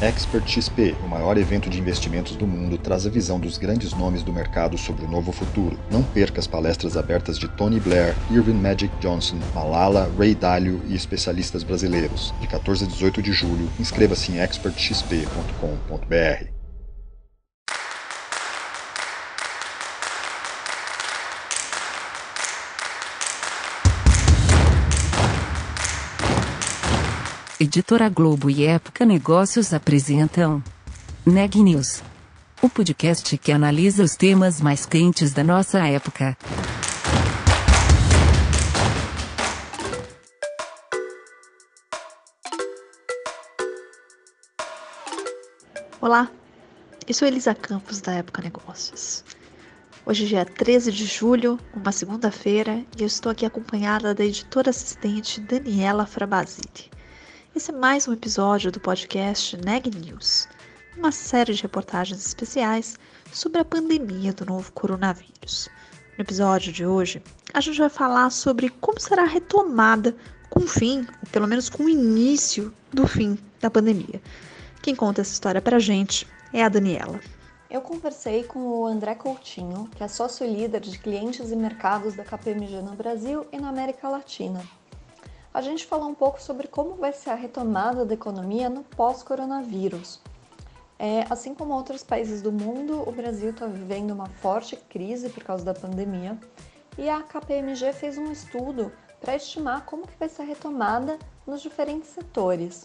Expert XP, o maior evento de investimentos do mundo, traz a visão dos grandes nomes do mercado sobre o novo futuro. Não perca as palestras abertas de Tony Blair, Irving Magic Johnson, Malala, Ray Dalio e especialistas brasileiros. De 14 a 18 de julho, inscreva-se em expertxp.com.br. Editora Globo e Época Negócios apresentam Neg News, o podcast que analisa os temas mais quentes da nossa época. Olá, eu sou Elisa Campos da Época Negócios. Hoje é dia 13 de julho, uma segunda-feira, e eu estou aqui acompanhada da editora assistente Daniela Frabasile. Esse é mais um episódio do podcast Neg News, uma série de reportagens especiais sobre a pandemia do novo coronavírus. No episódio de hoje, a gente vai falar sobre como será a retomada com o fim, ou pelo menos com o início do fim da pandemia. Quem conta essa história pra gente é a Daniela. Eu conversei com o André Coutinho, que é sócio líder de clientes e mercados da KPMG no Brasil e na América Latina a gente falou um pouco sobre como vai ser a retomada da economia no pós-coronavírus. É, assim como outros países do mundo, o Brasil está vivendo uma forte crise por causa da pandemia e a KPMG fez um estudo para estimar como que vai ser a retomada nos diferentes setores.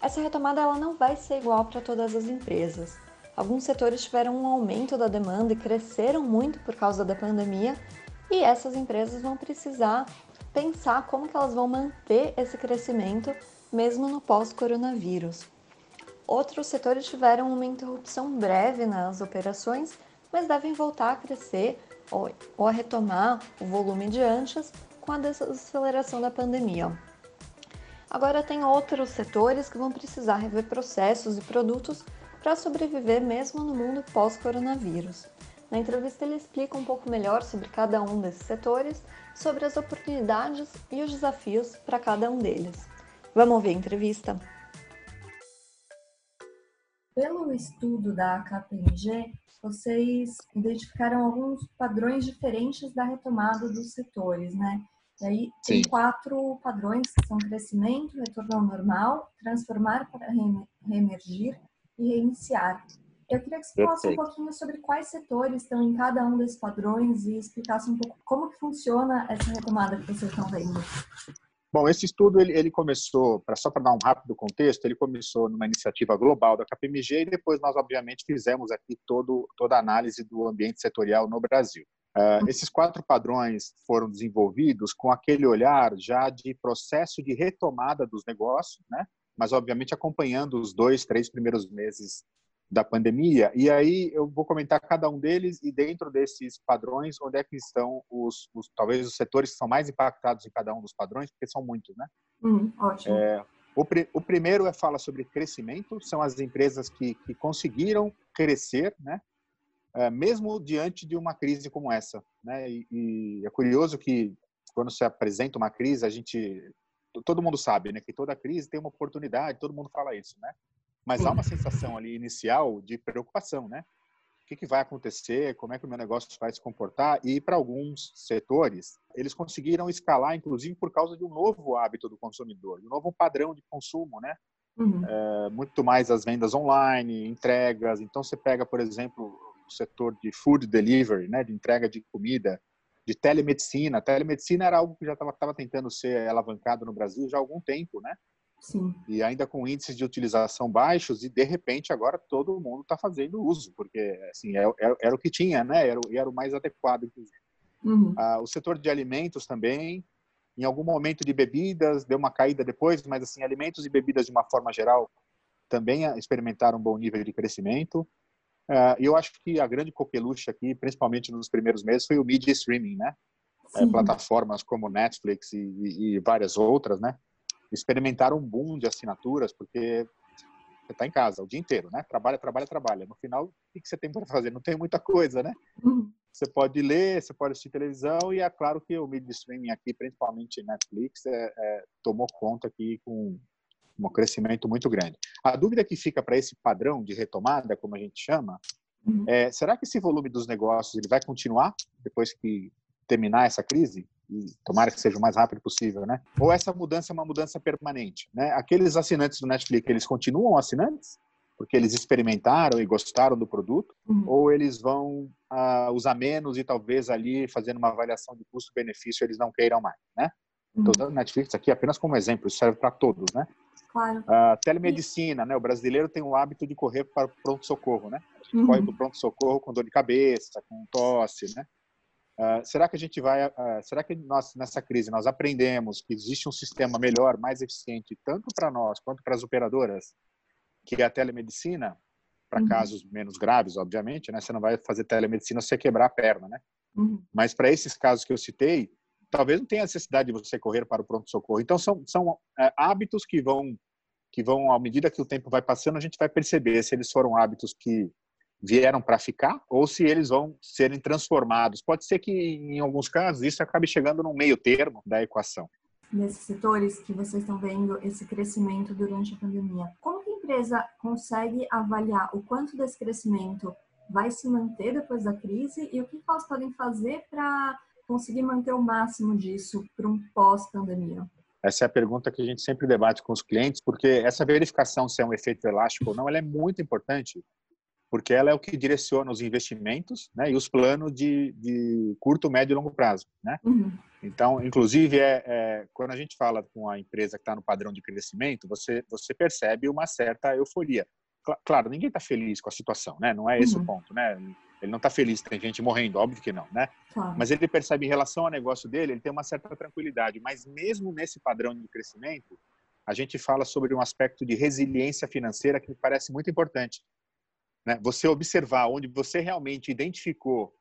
Essa retomada ela não vai ser igual para todas as empresas. Alguns setores tiveram um aumento da demanda e cresceram muito por causa da pandemia, e essas empresas vão precisar pensar como que elas vão manter esse crescimento mesmo no pós-coronavírus. Outros setores tiveram uma interrupção breve nas operações, mas devem voltar a crescer ou, ou a retomar o volume de antes com a desaceleração da pandemia. Agora tem outros setores que vão precisar rever processos e produtos para sobreviver mesmo no mundo pós-coronavírus. Na entrevista ele explica um pouco melhor sobre cada um desses setores sobre as oportunidades e os desafios para cada um deles. Vamos ouvir a entrevista? Pelo estudo da KPMG, vocês identificaram alguns padrões diferentes da retomada dos setores, né? E aí tem Sim. quatro padrões que são crescimento, retorno ao normal, transformar para reemergir e reiniciar. Eu queria que você Perfeito. falasse um pouquinho sobre quais setores estão em cada um desses padrões e explicasse um pouco como que funciona essa retomada que vocês estão vendo. Bom, esse estudo ele, ele começou, pra, só para dar um rápido contexto, ele começou numa iniciativa global da KPMG e depois nós, obviamente, fizemos aqui todo, toda a análise do ambiente setorial no Brasil. Uh, esses quatro padrões foram desenvolvidos com aquele olhar já de processo de retomada dos negócios, né? mas, obviamente, acompanhando os dois, três primeiros meses da pandemia. E aí eu vou comentar cada um deles e dentro desses padrões, onde é que estão os, os talvez os setores que são mais impactados em cada um dos padrões, porque são muitos, né? Hum, ótimo. É, o, o, primeiro é fala sobre crescimento, são as empresas que, que conseguiram crescer, né? É, mesmo diante de uma crise como essa, né? E, e é curioso que quando se apresenta uma crise, a gente todo mundo sabe, né, que toda crise tem uma oportunidade, todo mundo fala isso, né? Mas há uma sensação ali inicial de preocupação, né? O que, que vai acontecer? Como é que o meu negócio vai se comportar? E para alguns setores, eles conseguiram escalar, inclusive por causa de um novo hábito do consumidor, de um novo padrão de consumo, né? Uhum. É, muito mais as vendas online, entregas. Então, você pega, por exemplo, o setor de food delivery, né, de entrega de comida, de telemedicina. A telemedicina era algo que já estava tentando ser alavancado no Brasil já há algum tempo, né? Sim. E ainda com índices de utilização baixos, e de repente agora todo mundo está fazendo uso, porque assim, era, é, é, era, o que tinha, né? Era, era o mais adequado, inclusive. Uhum. Ah, o setor de alimentos também, em algum momento de bebidas, deu uma caída depois, mas assim, alimentos e bebidas de uma forma geral também experimentaram um bom nível de crescimento. Ah, e eu acho que a grande coqueluche aqui, principalmente nos primeiros meses, foi o media streaming, né? É, plataformas como Netflix e, e, e várias outras, né? Experimentaram um boom de assinaturas, porque você está em casa o dia inteiro, né? Trabalha, trabalha, trabalha. No final, o que você tem para fazer? Não tem muita coisa, né? Uhum. Você pode ler, você pode assistir televisão e é claro que o media streaming aqui, principalmente Netflix, é, é, tomou conta aqui com um crescimento muito grande. A dúvida que fica para esse padrão de retomada, como a gente chama, uhum. é será que esse volume dos negócios ele vai continuar depois que terminar essa crise? Tomara que seja o mais rápido possível, né? Ou essa mudança é uma mudança permanente, né? Aqueles assinantes do Netflix, eles continuam assinantes? porque eles experimentaram e gostaram do produto, uhum. ou eles vão uh, usar menos e talvez ali fazendo uma avaliação de custo-benefício eles não queiram mais, né? Estou uhum. usando Netflix aqui apenas como exemplo, isso serve para todos, né? Claro. Uh, telemedicina, né? O brasileiro tem o hábito de correr para o pronto-socorro, né? Uhum. Corre para o pronto-socorro com dor de cabeça, com tosse, né? Uh, será que a gente vai, uh, será que nós nessa crise nós aprendemos que existe um sistema melhor, mais eficiente, tanto para nós quanto para as operadoras, que é a telemedicina, para uhum. casos menos graves, obviamente, né? Você não vai fazer telemedicina se quebrar a perna, né? Uhum. Mas para esses casos que eu citei, talvez não tenha necessidade de você correr para o pronto-socorro. Então, são, são é, hábitos que vão, que vão, à medida que o tempo vai passando, a gente vai perceber se eles foram hábitos que vieram para ficar ou se eles vão serem transformados. Pode ser que, em alguns casos, isso acabe chegando no meio termo da equação. Nesses setores que vocês estão vendo esse crescimento durante a pandemia, como que a empresa consegue avaliar o quanto desse crescimento vai se manter depois da crise e o que elas podem fazer para conseguir manter o máximo disso para um pós-pandemia? Essa é a pergunta que a gente sempre debate com os clientes, porque essa verificação se é um efeito elástico ou não, ela é muito importante, porque ela é o que direciona os investimentos né, e os planos de, de curto, médio e longo prazo. Né? Uhum. Então, inclusive, é, é, quando a gente fala com a empresa que está no padrão de crescimento, você, você percebe uma certa euforia. Claro, ninguém está feliz com a situação, né? Não é esse uhum. o ponto, né? Ele não está feliz, tem gente morrendo, óbvio que não, né? Claro. Mas ele percebe em relação ao negócio dele, ele tem uma certa tranquilidade. Mas mesmo nesse padrão de crescimento, a gente fala sobre um aspecto de resiliência financeira que me parece muito importante. Né? Você observar onde você realmente identificou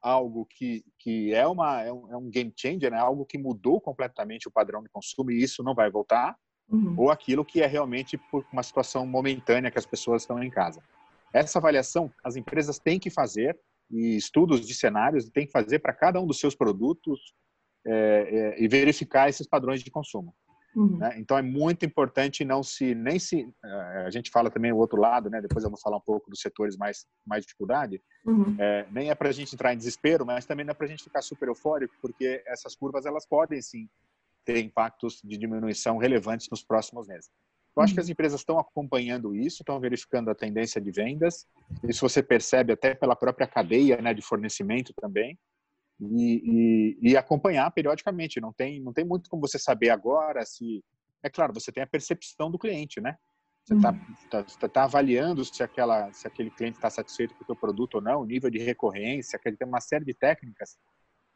algo que, que é, uma, é, um, é um game changer, né? algo que mudou completamente o padrão de consumo e isso não vai voltar, uhum. ou aquilo que é realmente por uma situação momentânea que as pessoas estão em casa. Essa avaliação as empresas têm que fazer e estudos de cenários têm que fazer para cada um dos seus produtos é, é, e verificar esses padrões de consumo. Uhum. Né? Então é muito importante não se nem se eh, a gente fala também o outro lado, né? Depois eu vou falar um pouco dos setores mais mais dificuldade. Uhum. É, nem é para a gente entrar em desespero, mas também não é para a gente ficar super eufórico, porque essas curvas elas podem sim ter impactos de diminuição relevantes nos próximos meses. Eu acho que as uhum. empresas estão acompanhando isso, estão verificando a tendência de vendas. Isso você percebe até pela própria cadeia né, de fornecimento também. E, e, e, acompanhar periodicamente. Não tem, não tem muito como você saber agora se. É claro, você tem a percepção do cliente, né? Você está uhum. tá, tá, tá avaliando se, aquela, se aquele cliente está satisfeito com o seu produto ou não, o nível de recorrência, que tem uma série de técnicas.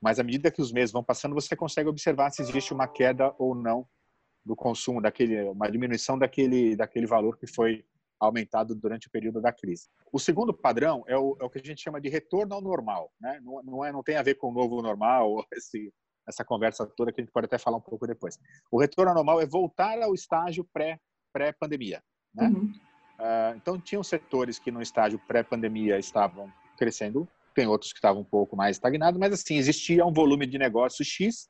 Mas à medida que os meses vão passando, você consegue observar se existe uma queda ou não do consumo daquele, uma diminuição daquele, daquele valor que foi aumentado durante o período da crise. O segundo padrão é o, é o que a gente chama de retorno ao normal, né? Não, não, é, não tem a ver com o novo normal, esse, essa conversa toda que a gente pode até falar um pouco depois. O retorno ao normal é voltar ao estágio pré, pré-pandemia, né? Uhum. Uh, então, tinham setores que no estágio pré-pandemia estavam crescendo, tem outros que estavam um pouco mais estagnados, mas assim, existia um volume de negócio X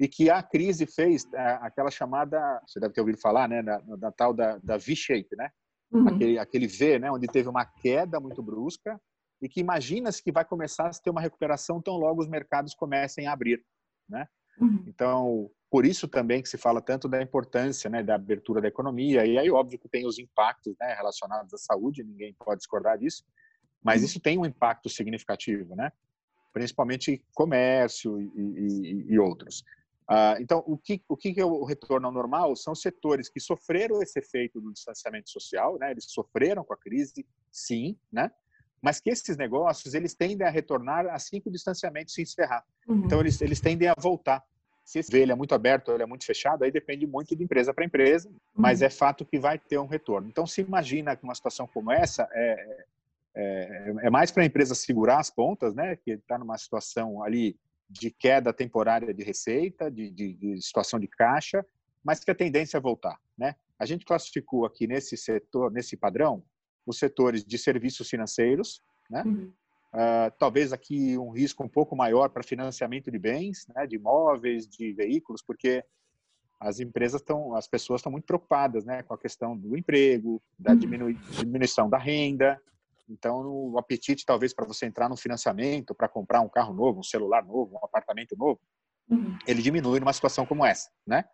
e que a crise fez é, aquela chamada, você deve ter ouvido falar, né, da, da tal da, da V-shape, né? Uhum. Aquele, aquele V, né, onde teve uma queda muito brusca e que imagina-se que vai começar a ter uma recuperação tão logo os mercados comecem a abrir, né? Uhum. Então, por isso também que se fala tanto da importância, né, da abertura da economia e aí óbvio que tem os impactos, né, relacionados à saúde, ninguém pode discordar disso, mas uhum. isso tem um impacto significativo, né? Principalmente comércio e, e, e outros. Uh, então, o que, o que é o retorno ao normal? São setores que sofreram esse efeito do distanciamento social, né? eles sofreram com a crise, sim, né? mas que esses negócios eles tendem a retornar assim que o distanciamento se encerrar. Uhum. Então, eles, eles tendem a voltar. Se esse ele é muito aberto ou ele é muito fechado, aí depende muito de empresa para empresa, uhum. mas é fato que vai ter um retorno. Então, se imagina que uma situação como essa é, é, é mais para a empresa segurar as pontas, né? que está numa situação ali de queda temporária de receita, de, de, de, situação de caixa, mas que a tendência é voltar. Né? A gente classificou aqui nesse setor, nesse padrão, os setores de serviços financeiros, né? Uhum. Uh, talvez aqui um risco um pouco maior para financiamento de bens, né? de imóveis, de veículos, porque as empresas estão, as pessoas estão muito preocupadas, né, com a questão do emprego, da uhum. diminuição da renda. Então, o apetite talvez para você entrar no financiamento, para comprar um carro novo, um celular novo, um apartamento novo, uhum. ele diminui numa situação como essa, né?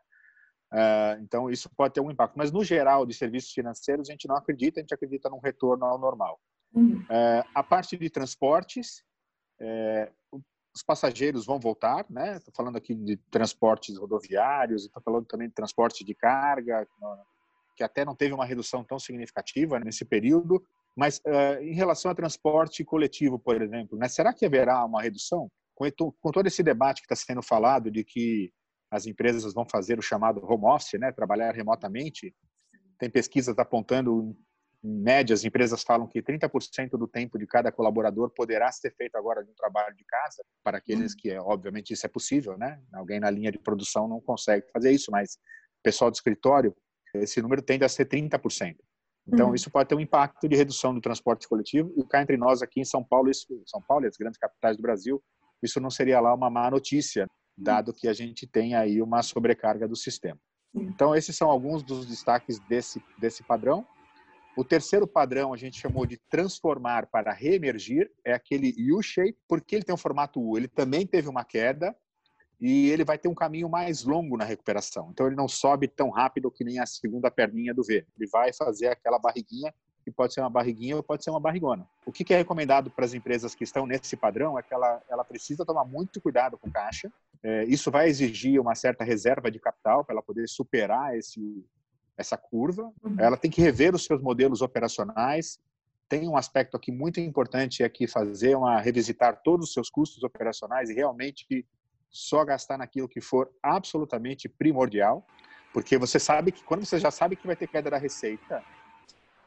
Uh, então, isso pode ter um impacto. Mas, no geral, de serviços financeiros, a gente não acredita, a gente acredita num retorno ao normal. Uhum. Uh, a parte de transportes, é, os passageiros vão voltar, né? Estou falando aqui de transportes rodoviários, estou falando também de transporte de carga, que até não teve uma redução tão significativa nesse período. Mas uh, em relação a transporte coletivo, por exemplo, né? Será que haverá uma redução? Com, com todo esse debate que está sendo falado de que as empresas vão fazer o chamado home office, né? Trabalhar remotamente, tem pesquisas apontando em média, as empresas falam que 30% do tempo de cada colaborador poderá ser feito agora de um trabalho de casa, para aqueles uhum. que, é, obviamente, isso é possível, né? Alguém na linha de produção não consegue fazer isso, mas pessoal do escritório, esse número tende a ser 30%. Então, uhum. isso pode ter um impacto de redução do transporte coletivo. E cá entre nós, aqui em São Paulo, isso, São Paulo e as grandes capitais do Brasil, isso não seria lá uma má notícia, uhum. dado que a gente tem aí uma sobrecarga do sistema. Então, esses são alguns dos destaques desse, desse padrão. O terceiro padrão a gente chamou de transformar para reemergir, é aquele U-shape, porque ele tem um formato U, ele também teve uma queda e ele vai ter um caminho mais longo na recuperação. Então ele não sobe tão rápido que nem a segunda perninha do V. Ele vai fazer aquela barriguinha, que pode ser uma barriguinha ou pode ser uma barrigona. O que é recomendado para as empresas que estão nesse padrão é que ela, ela precisa tomar muito cuidado com caixa. É, isso vai exigir uma certa reserva de capital para ela poder superar esse, essa curva, uhum. ela tem que rever os seus modelos operacionais. Tem um aspecto aqui muito importante é que fazer uma revisitar todos os seus custos operacionais e realmente só gastar naquilo que for absolutamente primordial, porque você sabe que quando você já sabe que vai ter queda da receita,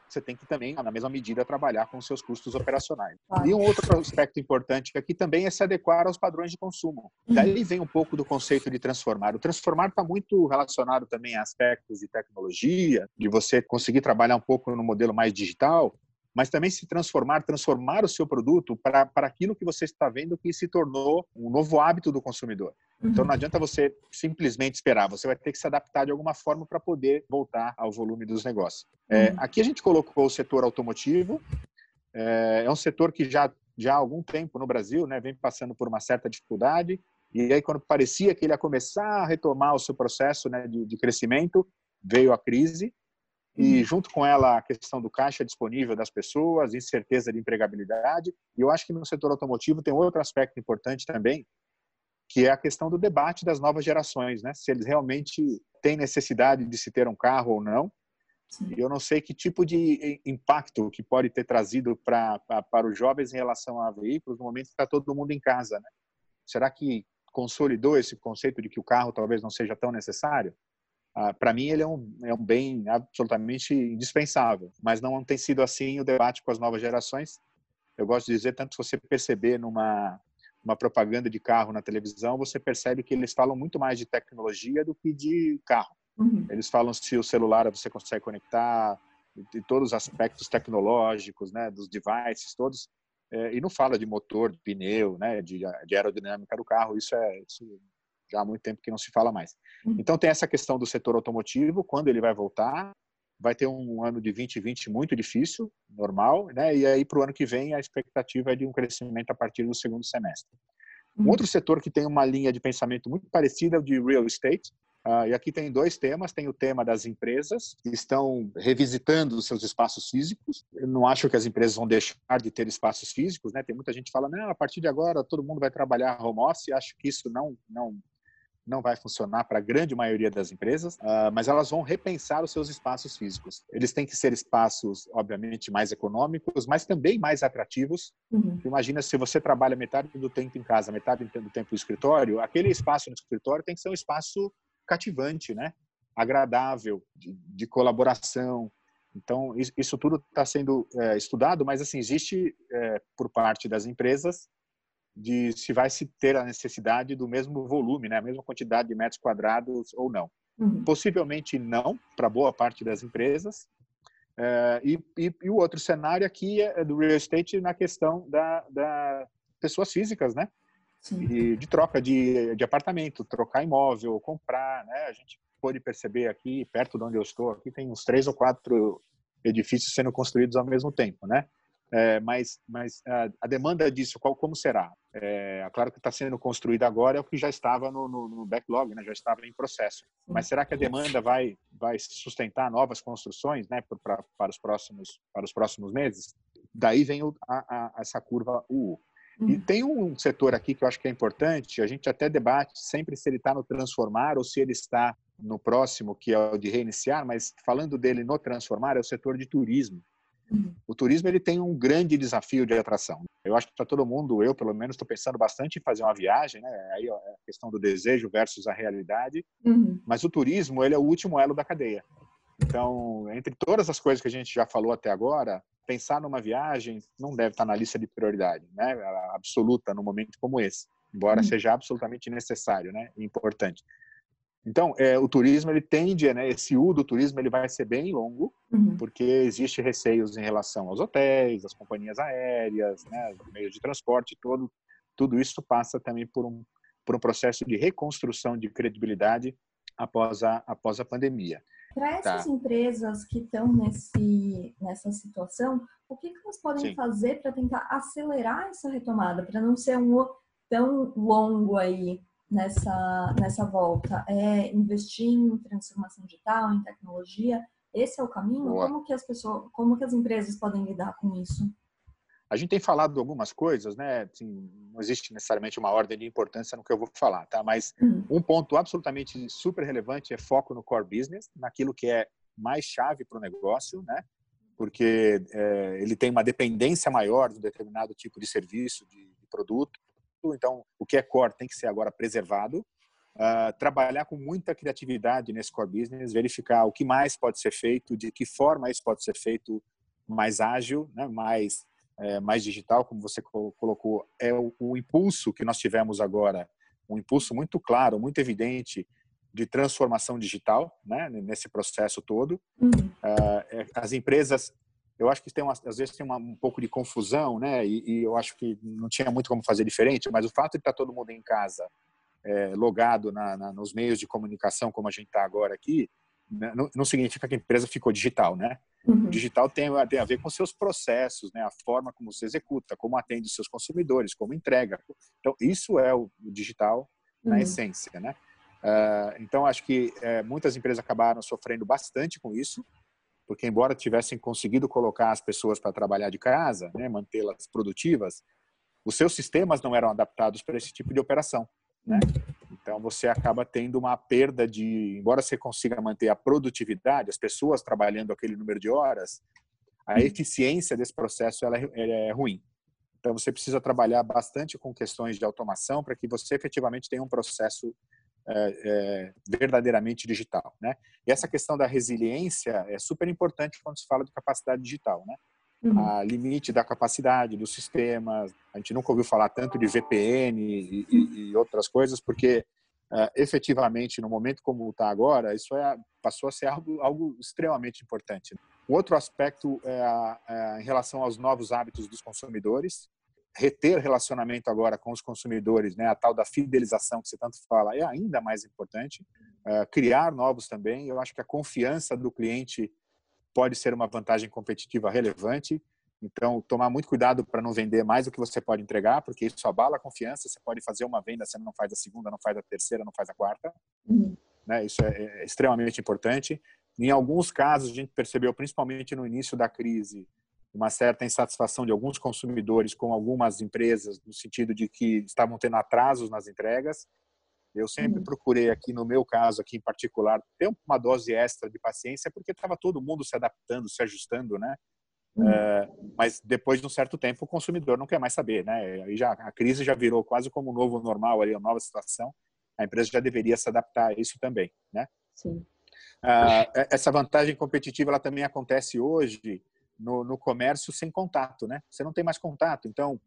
você tem que também, na mesma medida, trabalhar com os seus custos operacionais. E um outro aspecto importante aqui também é se adequar aos padrões de consumo. Uhum. Daí vem um pouco do conceito de transformar. O transformar está muito relacionado também a aspectos de tecnologia, de você conseguir trabalhar um pouco no modelo mais digital, mas também se transformar, transformar o seu produto para, aquilo que você está vendo que se tornou um novo hábito do consumidor. Uhum. Então não adianta você simplesmente esperar, você vai ter que se adaptar de alguma forma para poder voltar ao volume dos negócios. É, uhum. aqui a gente colocou o setor automotivo, é, é, um setor que já, já há algum tempo no Brasil né, vem passando por uma certa dificuldade, e aí quando parecia que ele ia começar a retomar o seu processo né, de, de crescimento, veio a crise, e uhum. junto com ela a questão do caixa disponível das pessoas, incerteza de empregabilidade. E eu acho que no setor automotivo tem outro aspecto importante também, que é a questão do debate das novas gerações, né? Se eles realmente têm necessidade de se ter um carro ou não. E eu não sei que tipo de impacto que pode ter trazido para para os jovens em relação a veículos no momento que está todo mundo em casa, né? Será que consolidou esse conceito de que o carro talvez não seja tão necessário? Ah, para mim ele é um, é um bem absolutamente indispensável, mas não tem sido assim o debate com as novas gerações. Eu gosto de dizer, tanto se você perceber numa uma propaganda de carro na televisão, você percebe que eles falam muito mais de tecnologia do que de carro. Uhum. Eles falam se o celular você consegue conectar, de todos os aspectos tecnológicos, né, dos devices todos, é, e não fala de motor, de pneu, né, de, de aerodinâmica do carro. Isso é isso já há muito tempo que não se fala mais. Uhum. Então tem essa questão do setor automotivo, quando ele vai voltar, vai ter um ano de 2020 muito difícil, normal, né? E aí para o ano que vem a expectativa é de um crescimento a partir do segundo semestre. Um uhum. outro setor que tem uma linha de pensamento muito parecida é o de real estate. Uh, e aqui tem dois temas. Tem o tema das empresas que estão revisitando os seus espaços físicos. Eu não acho que as empresas vão deixar de ter espaços físicos, né? Tem muita gente que fala, não, a partir de agora todo mundo vai trabalhar home office. Acho que isso não não não vai funcionar para a grande maioria das empresas, uh, mas elas vão repensar os seus espaços físicos. Eles têm que ser espaços, obviamente, mais econômicos, mas também mais atrativos. Uhum. Imagina se você trabalha metade do tempo em casa, metade do tempo no escritório, aquele espaço no escritório tem que ser um espaço cativante, né? agradável, de, de colaboração. Então, isso tudo está sendo é, estudado, mas assim existe é, por parte das empresas de se vai se ter a necessidade do mesmo volume, né, a mesma quantidade de metros quadrados ou não. Uhum. Possivelmente não, para boa parte das empresas. É, e, e, e, o outro cenário aqui é do real estate na questão da, da pessoas físicas, né? E de troca de, de apartamento, trocar imóvel, comprar, né? A gente pode perceber aqui, perto de onde eu estou, aqui tem uns três ou quatro edifícios sendo construídos ao mesmo tempo, né? É, mas mas a, a, demanda disso, qual, como será? É, claro que está sendo construído agora é o que já estava no, no, no backlog, né? já estava em processo. Mas será que a demanda vai vai sustentar novas construções, né, para, para os próximos para os próximos meses? Daí vem o, a, a, essa curva U. E uhum. tem um setor aqui que eu acho que é importante, a gente até debate sempre se ele está no transformar ou se ele está no próximo, que é o de reiniciar, mas falando dele no transformar, é o setor de turismo. O turismo ele tem um grande desafio de atração. Eu acho que para todo mundo, eu pelo menos estou pensando bastante em fazer uma viagem, né? Aí é a questão do desejo versus a realidade. Uhum. Mas o turismo ele é o último elo da cadeia. Então, entre todas as coisas que a gente já falou até agora, pensar numa viagem não deve estar na lista de prioridade, né? Absoluta num momento como esse, embora uhum. seja absolutamente necessário, né? Importante. Então, é, o turismo ele tende, né? Esse U do turismo ele vai ser bem longo, uhum. porque existe receios em relação aos hotéis, às companhias aéreas, né? Meios de transporte, todo tudo isso passa também por um por um processo de reconstrução de credibilidade após a após a pandemia. Para essas tá. empresas que estão nesse, nessa situação, o que, que elas podem Sim. fazer para tentar acelerar essa retomada, para não ser um tão longo aí nessa, nessa volta? É investir em transformação digital, em tecnologia? Esse é o caminho? Boa. Como que as pessoas, como que as empresas podem lidar com isso? A gente tem falado de algumas coisas, né? Assim, não existe necessariamente uma ordem de importância no que eu vou falar, tá? Mas uhum. um ponto absolutamente super relevante é foco no core business, naquilo que é mais chave para o negócio, né? Porque é, ele tem uma dependência maior de um determinado tipo de serviço, de, de produto. Então, o que é core tem que ser agora preservado. Uh, trabalhar com muita criatividade nesse core business, verificar o que mais pode ser feito, de que forma isso pode ser feito mais ágil, né? mais é, mais digital, como você colocou, é o, o, impulso que nós tivemos agora, um impulso muito claro, muito evidente de transformação digital, né, nesse processo todo. Uhum. Uh, as empresas, eu acho que tem uma, às vezes tem uma, um pouco de confusão, né, e, e, eu acho que não tinha muito como fazer diferente, mas o fato de estar todo mundo em casa, é, logado na, na, nos meios de comunicação, como a gente está agora aqui, né, não, não significa que a empresa ficou digital, né? Uhum. O digital tem, tem, a ver com seus processos, né? A forma como você executa, como atende os seus consumidores, como entrega. Então, isso é o digital na uhum. essência, né? Uh, então, acho que uh, muitas empresas acabaram sofrendo bastante com isso, porque embora tivessem conseguido colocar as pessoas para trabalhar de casa, né, mantê-las produtivas, os seus sistemas não eram adaptados para esse tipo de operação, né? Então você acaba tendo uma perda de, embora você consiga manter a produtividade, as pessoas trabalhando aquele número de horas, a eficiência desse processo é, ela é ruim. Então você precisa trabalhar bastante com questões de automação para que você efetivamente tenha um processo é, é, verdadeiramente digital, né? E essa questão da resiliência é super importante quando se fala de capacidade digital, né? Uhum. A limite da capacidade dos sistemas, a gente nunca ouviu falar tanto de VPN e, e, e outras coisas, porque uh, efetivamente, no momento como está agora, isso é, passou a ser algo, algo extremamente importante. Outro aspecto é, a, é em relação aos novos hábitos dos consumidores, reter relacionamento agora com os consumidores, né, a tal da fidelização que você tanto fala, é ainda mais importante. Uh, criar novos também. Eu acho que a confiança do cliente pode ser uma vantagem competitiva relevante. Então, tomar muito cuidado para não vender mais do que você pode entregar, porque isso abala a confiança. Você pode fazer uma venda, você não faz a segunda, não faz a terceira, não faz a quarta. Uhum. Né? Isso é, é extremamente importante. Em alguns casos, a gente percebeu, principalmente no início da crise, uma certa insatisfação de alguns consumidores com algumas empresas, no sentido de que estavam tendo atrasos nas entregas. Eu sempre uhum. procurei aqui, no meu caso aqui em particular, ter uma dose extra de paciência, porque estava todo mundo se adaptando, se ajustando, né? É, mas depois de um certo tempo o consumidor não quer mais saber, né? Aí já a crise já virou quase como um novo normal ali, uma nova situação. A empresa já deveria se adaptar a isso também, né? Sim. Ah, essa vantagem competitiva ela também acontece hoje no, no, comércio sem contato, né? Você não tem mais contato, então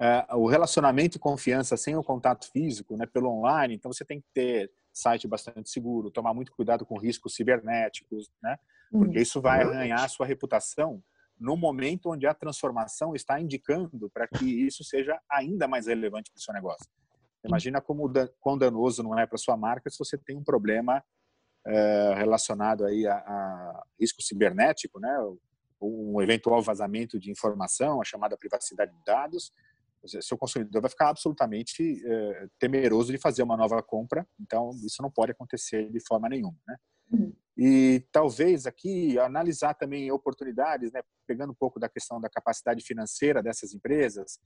uh, o relacionamento e confiança sem o contato físico, né? Pelo online, então você tem que ter site bastante seguro, tomar muito cuidado com riscos cibernéticos, né? porque isso vai arranhar a sua reputação no momento onde a transformação está indicando para que isso seja ainda mais relevante para o seu negócio. Imagina como quão danoso não é para sua marca se você tem um problema é, relacionado aí a, a, risco cibernético, né? Um eventual vazamento de informação, a chamada privacidade de dados. Seu consumidor vai ficar absolutamente é, temeroso de fazer uma nova compra. Então, isso não pode acontecer de forma nenhuma, né? Uhum. E talvez aqui analisar também oportunidades, né, pegando um pouco da questão da capacidade financeira dessas empresas.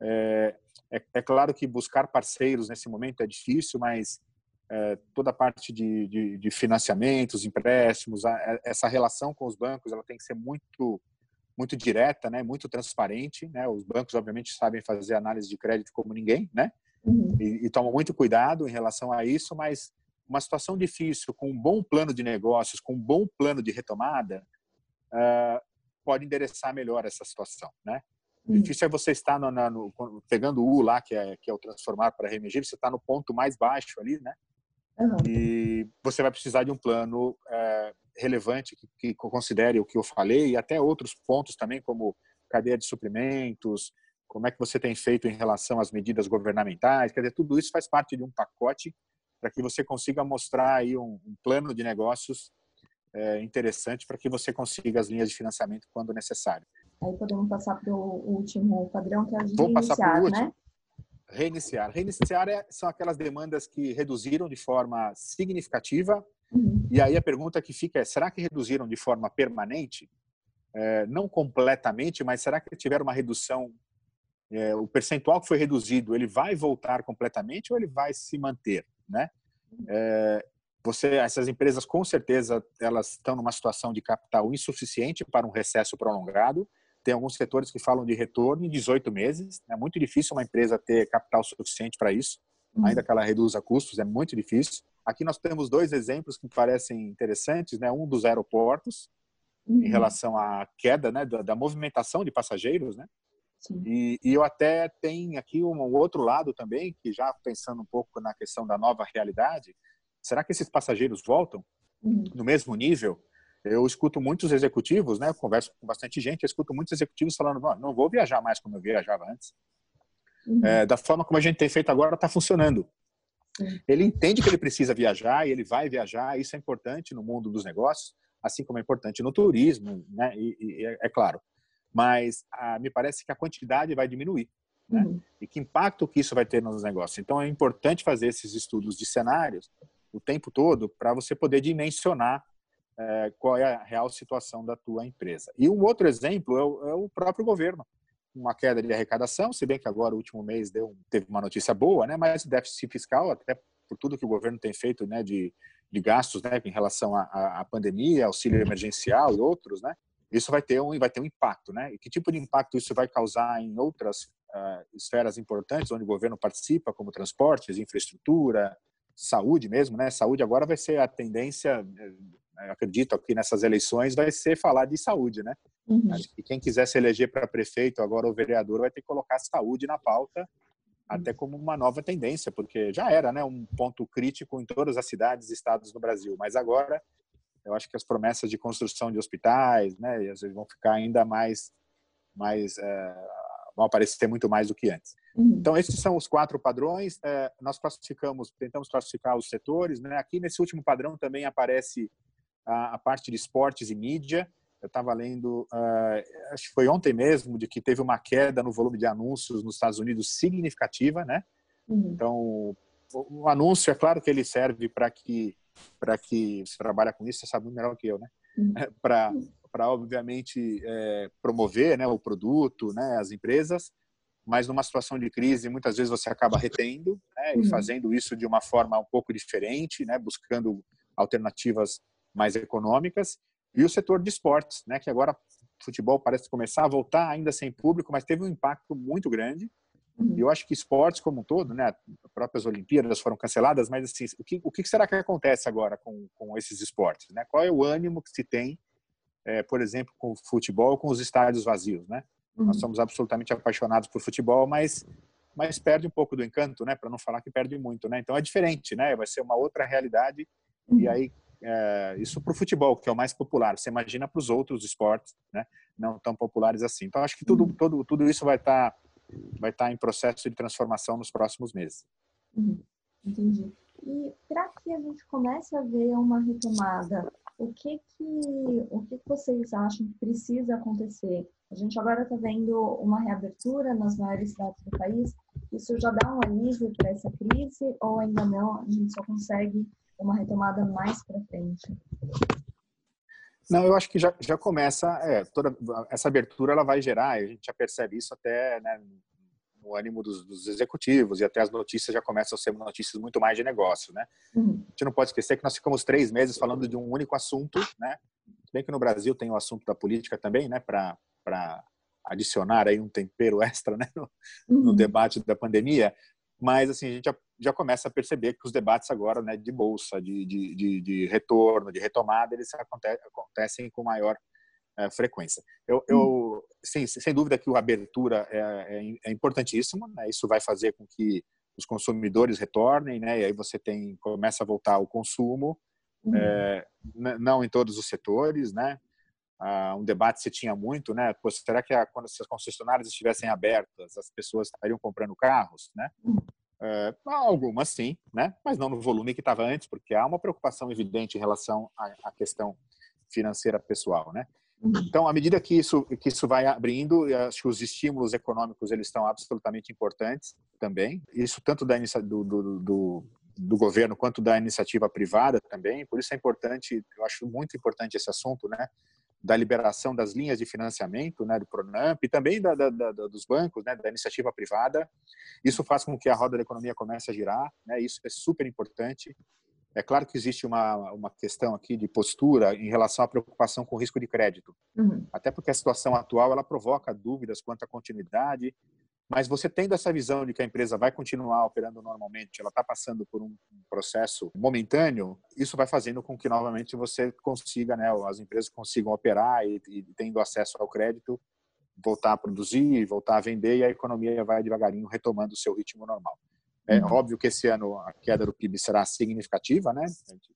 É, é, é claro que buscar parceiros nesse momento é difícil, mas é, toda a parte de, de, de financiamentos, empréstimos, a, é, essa relação com os bancos, ela tem que ser muito muito direta, né, muito transparente, né? Os bancos obviamente sabem fazer análise de crédito como ninguém, né? Uhum. E, e tomam muito cuidado em relação a isso, mas uma situação difícil, com um bom plano de negócios, com um bom plano de retomada, uh, pode endereçar melhor essa situação, né? Uhum. Difícil é você estar no, no, pegando o U lá, que é, que é o transformar para reemergir, você está no ponto mais baixo ali, né? Uhum. E você vai precisar de um plano uh, relevante que, que considere o que eu falei e até outros pontos também, como cadeia de suprimentos, como é que você tem feito em relação às medidas governamentais, quer dizer, tudo isso faz parte de um pacote para que você consiga mostrar aí um, um plano de negócios é, interessante para que você consiga as linhas de financiamento quando necessário. Aí podemos passar para o último padrão, que é a de Vou último. Né? Reiniciar. Reiniciar é, são aquelas demandas que reduziram de forma significativa. Uhum. E aí a pergunta que fica é: será que reduziram de forma permanente? É, não completamente, mas será que tiveram uma redução? É, o percentual que foi reduzido, ele vai voltar completamente ou ele vai se manter? né? É, você, essas empresas com certeza elas estão numa situação de capital insuficiente para um recesso prolongado. Tem alguns setores que falam de retorno em 18 meses. É muito difícil uma empresa ter capital suficiente para isso, uhum. ainda que ela reduza custos, é muito difícil. Aqui nós temos dois exemplos que parecem interessantes, né? Um dos aeroportos uhum. em relação à queda, né, da, da movimentação de passageiros, né? E, e, eu até tenho aqui um outro lado também, que já pensando um pouco na questão da nova realidade, será que esses passageiros voltam uhum. no mesmo nível? Eu escuto muitos executivos, né? Eu converso com bastante gente, eu escuto muitos executivos falando, não, não vou viajar mais como eu viajava antes. Uhum. É, da forma como a gente tem feito agora, está funcionando. Uhum. Ele entende que ele precisa viajar e ele vai viajar, isso é importante no mundo dos negócios, assim como é importante no turismo, né? E, e é, é claro mas ah, me parece que a quantidade vai diminuir. Né? Uhum. E que impacto que isso vai ter nos negócios. Então, é importante fazer esses estudos de cenários o tempo todo para você poder dimensionar é, qual é a real situação da tua empresa. E um outro exemplo é o, é o, próprio governo. Uma queda de arrecadação, se bem que agora, o último mês, deu, teve uma notícia boa, né? mas déficit fiscal, até por tudo que o governo tem feito né, de, de gastos né, em relação à, à pandemia, auxílio emergencial e outros, né? isso vai ter um vai ter um impacto, né? E que tipo de impacto isso vai causar em outras uh, esferas importantes onde o governo participa, como transportes, infraestrutura, saúde mesmo, né? Saúde agora vai ser a tendência, eh, acredito aqui nessas eleições vai ser falar de saúde, né? Uhum. Acho que quem quiser se eleger para prefeito agora ou vereador vai ter que colocar saúde na pauta até como uma nova tendência, porque já era, né, um ponto crítico em todas as cidades e estados no Brasil, mas agora eu acho que as promessas de construção de hospitais, né, às vezes vão ficar ainda mais, mais é, vão aparecer muito mais do que antes. Uhum. Então esses são os quatro padrões. É, nós classificamos, tentamos classificar os setores. Né? Aqui nesse último padrão também aparece a, a parte de esportes e mídia. Eu estava lendo, uh, acho que foi ontem mesmo, de que teve uma queda no volume de anúncios nos Estados Unidos significativa, né? Uhum. Então, o, anúncio é claro que ele serve para que para que você trabalha com isso, você sabe muito melhor que eu, né? Uhum. para para obviamente é, promover, né, o produto, né, as empresas, mas numa situação de crise muitas vezes você acaba retendo, né, uhum. e fazendo isso de uma forma um pouco diferente, né, buscando alternativas mais econômicas. E o setor de esportes, né, que agora futebol parece começar a voltar ainda sem público, mas teve um impacto muito grande Uhum. Eu acho que esportes como um todo, né, as próprias Olimpíadas foram canceladas, mas assim, o que, o que será que acontece agora com, com esses esportes? Né? Qual é o ânimo que se tem, é, por exemplo, com o futebol, com os estádios vazios? Né? Uhum. Nós somos absolutamente apaixonados por futebol, mas mas perde um pouco do encanto, né? Para não falar que perde muito, né? Então é diferente, né? Vai ser uma outra realidade uhum. e aí é, isso para o futebol, que é o mais popular. Você imagina para os outros esportes, né? Não tão populares assim. Então, acho que tudo, uhum. tudo, tudo isso vai estar tá, vai tá em processo de transformação nos próximos meses. Uhum. Entendi. E para que a gente comece a ver uma retomada, o que que, o que, que vocês acham que precisa acontecer? A gente agora está vendo uma reabertura nas maiores cidades do país. Isso já dá um alívio para essa crise ou ainda não? A gente só consegue uma retomada mais para frente? Não, eu acho que já, já começa, é, toda essa abertura ela vai gerar, a gente já percebe isso até né, no ânimo dos, dos, executivos e até as notícias já começam a ser notícias muito mais de negócio, né? Uhum. A gente não pode esquecer que nós ficamos três meses falando de um único assunto, né? Bem que no Brasil tem o assunto da política também, né? Para adicionar aí um tempero extra, né? No, uhum. no, debate da pandemia, mas assim a gente já, já, começa a perceber que os debates agora, né? De bolsa, de, de, de, de retorno, de retomada, eles acontecem com maior é, frequência. Eu, eu hum. sim, sem dúvida que a abertura é, é, é importantíssimo, né? isso vai fazer com que os consumidores retornem, né? E aí você tem começa a voltar o consumo, uhum. é, não em todos os setores, né? Um debate se tinha muito, né? Pô, será que a, quando as concessionárias estivessem abertas, as pessoas estariam comprando carros, né? É, algumas sim, né? Mas não no volume que estava antes, porque há uma preocupação evidente em relação à, à questão financeira pessoal, né? Então, à medida que isso que isso vai abrindo, acho que os estímulos econômicos eles estão absolutamente importantes também. Isso tanto da do, do, do, do governo quanto da iniciativa privada também. Por isso é importante, eu acho muito importante esse assunto, né? Da liberação das linhas de financiamento, né, do Pronamp e também da, da, da, dos bancos, né, da iniciativa privada. Isso faz com que a roda da economia comece a girar, né, isso é super importante. É claro que existe uma, uma questão aqui de postura em relação à preocupação com o risco de crédito. Uhum. Até porque a situação atual ela provoca dúvidas quanto à continuidade, mas você tendo essa visão de que a empresa vai continuar operando normalmente, ela está passando por um processo momentâneo, isso vai fazendo com que novamente você consiga, né, as empresas consigam operar e, e tendo acesso ao crédito, voltar a produzir, voltar a vender e a economia vai devagarinho retomando o seu ritmo normal. É uhum. óbvio que esse ano a queda do PIB será significativa, né?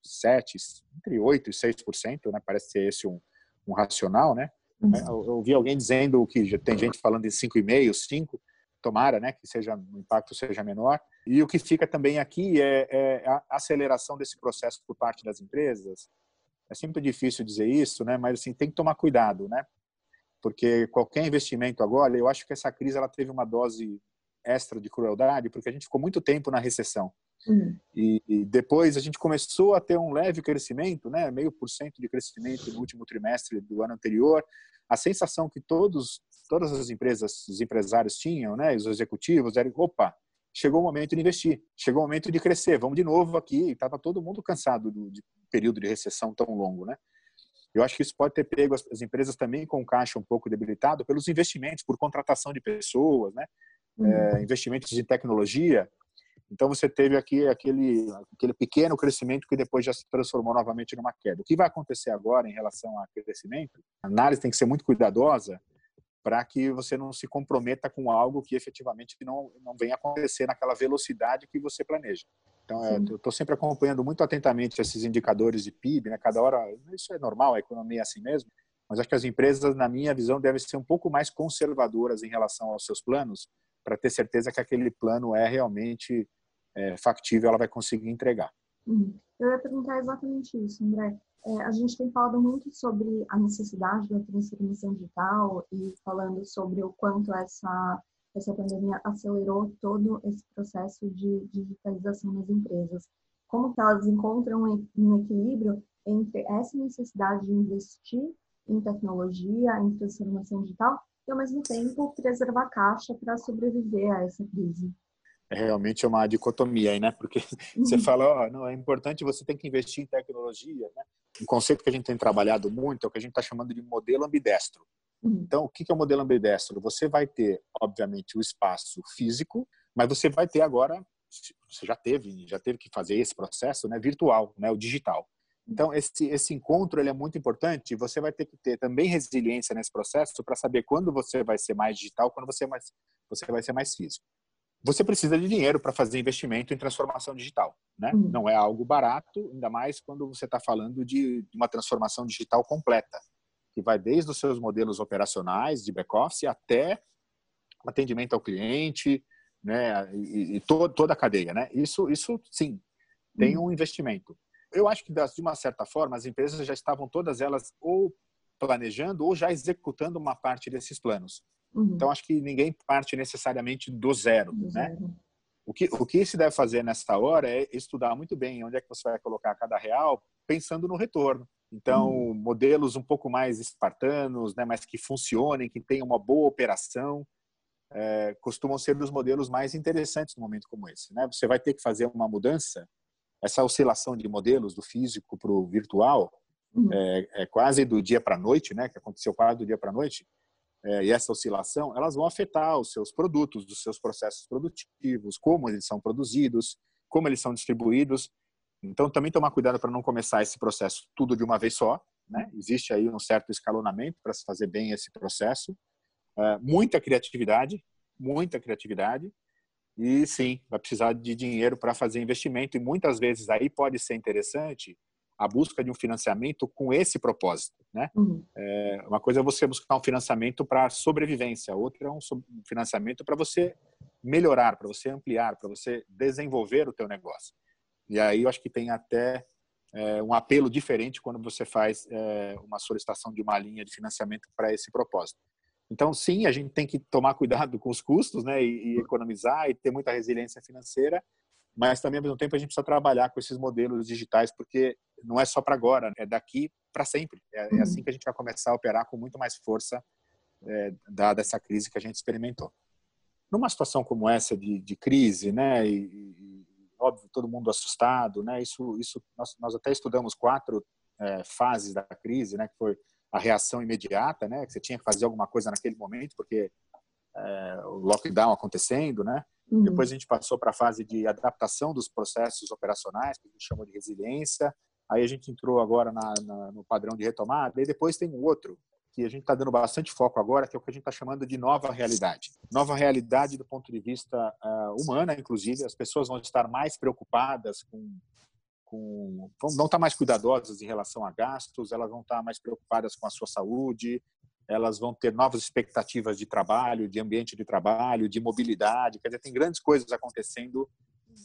7, entre 8 e 6%, né? Parece ser esse um, um racional, né? Uhum. É, eu, ouvi alguém dizendo que já tem gente falando em 5,5, 5, tomara, né? Que seja o impacto seja menor. E o que fica também aqui é, é a aceleração desse processo por parte das empresas. É sempre difícil dizer isso, né? Mas assim tem que tomar cuidado, né? Porque qualquer investimento agora, eu acho que essa crise ela teve uma dose extra de crueldade, porque a gente ficou muito tempo na recessão. Uhum. E, e, depois a gente começou a ter um leve crescimento, né, meio por cento de crescimento no último trimestre do ano anterior. A sensação que todos, todas as empresas, os empresários tinham, né, os executivos, era, opa, chegou o momento de investir, chegou o momento de crescer, vamos de novo aqui. Estava todo mundo cansado do de período de recessão tão longo, né? Eu acho que isso pode ter pego as, as empresas também com o caixa um pouco debilitado pelos investimentos, por contratação de pessoas, né? é, investimentos em tecnologia. Então você teve aqui aquele aquele pequeno crescimento que depois já se transformou novamente numa queda. O que vai acontecer agora em relação a crescimento? A análise tem que ser muito cuidadosa para que você não se comprometa com algo que efetivamente não não venha acontecer naquela velocidade que você planeja. Então é, eu estou sempre acompanhando muito atentamente esses indicadores de PIB, né? Cada hora isso é normal, a economia é assim mesmo. Mas acho que as empresas, na minha visão, devem ser um pouco mais conservadoras em relação aos seus planos, para ter certeza que aquele plano é realmente é, factível, ela vai conseguir entregar. Uhum. Eu ia perguntar exatamente isso, André. É, a gente tem falado muito sobre a necessidade da transformação digital e falando sobre o quanto essa essa pandemia acelerou todo esse processo de digitalização nas empresas. Como que elas encontram um equilíbrio entre essa necessidade de investir em tecnologia, em transformação digital, e, ao mesmo tempo, preservar caixa para sobreviver a essa crise. É realmente uma dicotomia aí, né? Porque uhum. você fala, ó, não, é importante você tem que investir em tecnologia, né? Um conceito que a gente tem trabalhado muito é o que a gente está chamando de modelo ambidestro. Uhum. Então, o que é o modelo ambidestro? Você vai ter, obviamente, o espaço físico, mas você vai ter agora, você já teve, já teve que fazer esse processo, né? Virtual, né? O digital. Então, esse, esse encontro ele é muito importante. Você vai ter que ter também resiliência nesse processo para saber quando você vai ser mais digital, quando você, mais, você vai ser mais físico. Você precisa de dinheiro para fazer investimento em transformação digital. Né? Uhum. Não é algo barato, ainda mais quando você está falando de, de, uma transformação digital completa, que vai desde os seus modelos operacionais de back-office até atendimento ao cliente, né? e, e to, toda a cadeia. Né? Isso, isso, sim, tem uhum. um investimento. Eu acho que, de uma certa forma, as empresas já estavam todas elas ou planejando ou já executando uma parte desses planos. Uhum. Então, acho que ninguém parte necessariamente do zero, do né? Zero. O que, o que se deve fazer nessa hora é estudar muito bem onde é que você vai colocar cada real, pensando no retorno. Então, uhum. modelos um pouco mais espartanos, né, mas que funcionem, que tenham uma boa operação, é, costumam ser os modelos mais interessantes no momento como esse. Né? Você vai ter que fazer uma mudança, essa oscilação de modelos do físico para o virtual, uhum. é, é, quase do dia para a noite, né, que aconteceu quase do dia para a noite, é, e essa oscilação, elas vão afetar os seus produtos, os seus processos produtivos, como eles são produzidos, como eles são distribuídos. Então, também tomar cuidado para não começar esse processo tudo de uma vez só. Né? Existe aí um certo escalonamento para se fazer bem esse processo. É, muita criatividade, muita criatividade. E sim, vai precisar de dinheiro para fazer investimento. E muitas vezes aí pode ser interessante a busca de um financiamento com esse propósito. Né? Uhum. É, uma coisa é você buscar um financiamento para sobrevivência, outra é um financiamento para você melhorar, para você ampliar, para você desenvolver o teu negócio. E aí eu acho que tem até é, um apelo diferente quando você faz é, uma solicitação de uma linha de financiamento para esse propósito. Então, sim, a gente tem que tomar cuidado com os custos né, e, e economizar e ter muita resiliência financeira, mas também, ao mesmo tempo, a gente precisa trabalhar com esses modelos digitais, porque não é só para agora, é daqui para sempre. É, é, assim que a gente vai começar a operar com muito mais força, é, dada essa crise que a gente experimentou. Numa situação como essa de, de crise, né, e, e, óbvio, todo mundo assustado, né, isso, isso nós, nós até estudamos quatro é, fases da crise, né, que foi a reação imediata, né, que você tinha que fazer alguma coisa naquele momento, porque é, o lockdown acontecendo, né, Uhum. Depois a gente passou para a fase de adaptação dos processos operacionais, que a gente chamou de resiliência. Aí a gente entrou agora na, na, no padrão de retomada. E depois tem um outro, que a gente está dando bastante foco agora, que é o que a gente está chamando de nova realidade. Nova realidade do ponto de vista uh, humana, inclusive. As pessoas vão estar mais preocupadas com, com não estar mais cuidadosas em relação a gastos, elas vão estar mais preocupadas com a sua saúde, elas vão ter novas expectativas de trabalho, de ambiente de trabalho, de mobilidade. Quer dizer, tem grandes coisas acontecendo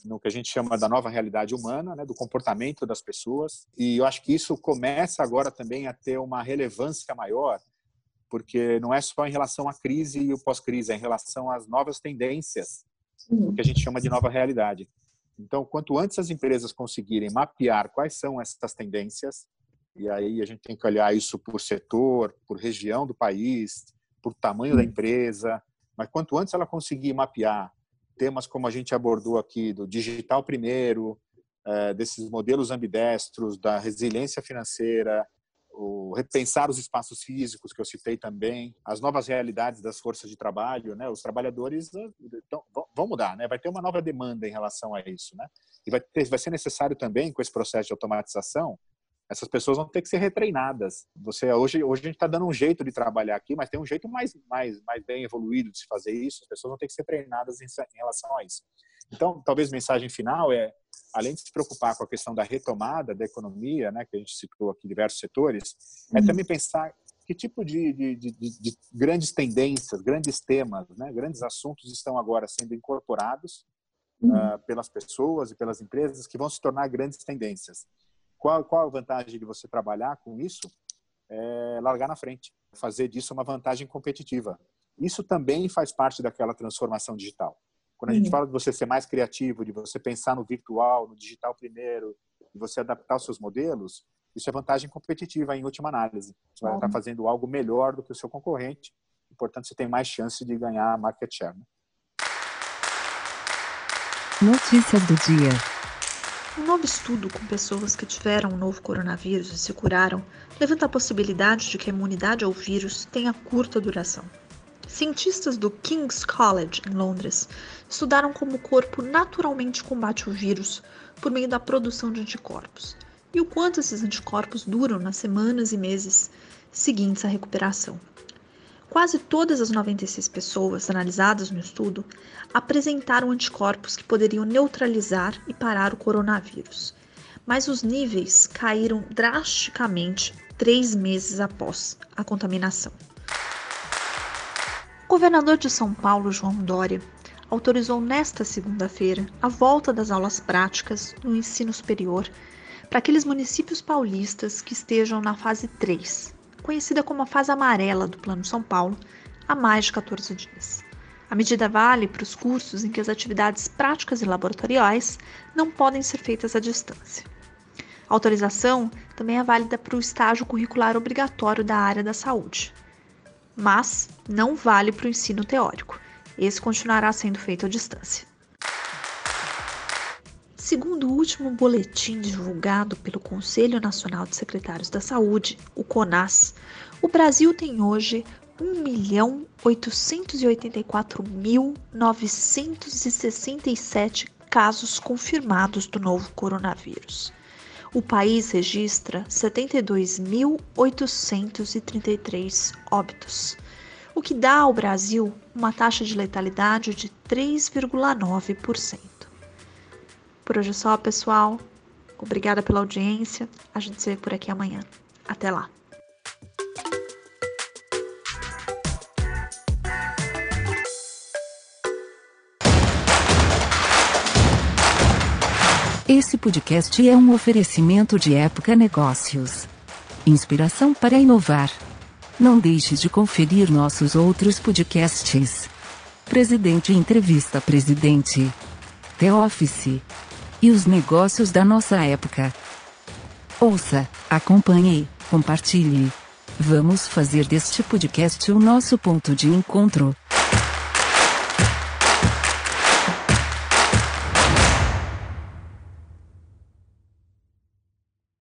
no que a gente chama da nova realidade humana, né, do comportamento das pessoas. E eu acho que isso começa agora também a ter uma relevância maior, porque não é só em relação à crise e o pós-crise, é em relação às novas tendências, o que a gente chama de nova realidade. Então, quanto antes as empresas conseguirem mapear quais são essas tendências, e aí a gente tem que olhar isso por setor, por região do país, por tamanho da empresa. Mas quanto antes ela conseguir mapear temas como a gente abordou aqui, do digital primeiro, é, desses modelos ambidestros, da resiliência financeira, o repensar os espaços físicos que eu citei também, as novas realidades das forças de trabalho, né? Os trabalhadores então, vão mudar, né? Vai ter uma nova demanda em relação a isso, né? E vai, ter, vai ser necessário também com esse processo de automatização essas pessoas vão ter que ser retreinadas. Você hoje, hoje a gente está dando um jeito de trabalhar aqui, mas tem um jeito mais, mais, mais bem evoluído de se fazer isso. As pessoas vão ter que ser treinadas em, em relação a isso. Então, talvez a mensagem final é, além de se preocupar com a questão da retomada da economia, né, que a gente citou aqui diversos setores, é uhum. também pensar que tipo de, de, de, de, grandes tendências, grandes temas, né, grandes assuntos estão agora sendo incorporados uh, pelas pessoas e pelas empresas que vão se tornar grandes tendências. Qual, qual a vantagem de você trabalhar com isso? É largar na frente, fazer disso uma vantagem competitiva. Isso também faz parte daquela transformação digital. Quando a gente uhum. fala de você ser mais criativo, de você pensar no virtual, no digital primeiro, de você adaptar os seus modelos, isso é vantagem competitiva em última análise. Você vai estar fazendo algo melhor do que o seu concorrente, e, portanto, você tem mais chance de ganhar market share. Né? Notícias do dia. Um novo estudo com pessoas que tiveram o novo coronavírus e se curaram levanta a possibilidade de que a imunidade ao vírus tenha curta duração. Cientistas do King's College, em Londres, estudaram como o corpo naturalmente combate o vírus por meio da produção de anticorpos e o quanto esses anticorpos duram nas semanas e meses seguintes à recuperação. Quase todas as 96 pessoas analisadas no estudo apresentaram anticorpos que poderiam neutralizar e parar o coronavírus, mas os níveis caíram drasticamente três meses após a contaminação. O governador de São Paulo, João Dória, autorizou nesta segunda-feira a volta das aulas práticas no ensino superior para aqueles municípios paulistas que estejam na fase 3, conhecida como a fase amarela do Plano São Paulo, há mais de 14 dias. A medida vale para os cursos em que as atividades práticas e laboratoriais não podem ser feitas à distância. A autorização também é válida para o estágio curricular obrigatório da área da saúde, mas não vale para o ensino teórico. Esse continuará sendo feito à distância. Segundo o último boletim divulgado pelo Conselho Nacional de Secretários da Saúde, o CONAS, o Brasil tem hoje 1.884.967 casos confirmados do novo coronavírus. O país registra 72.833 óbitos, o que dá ao Brasil uma taxa de letalidade de 3,9%. Por hoje é só, pessoal. Obrigada pela audiência. A gente se vê por aqui amanhã. Até lá. Esse podcast é um oferecimento de Época Negócios. Inspiração para inovar. Não deixe de conferir nossos outros podcasts. Presidente Entrevista Presidente. The Office e os negócios da nossa época. Ouça, acompanhe, compartilhe. Vamos fazer deste podcast o nosso ponto de encontro.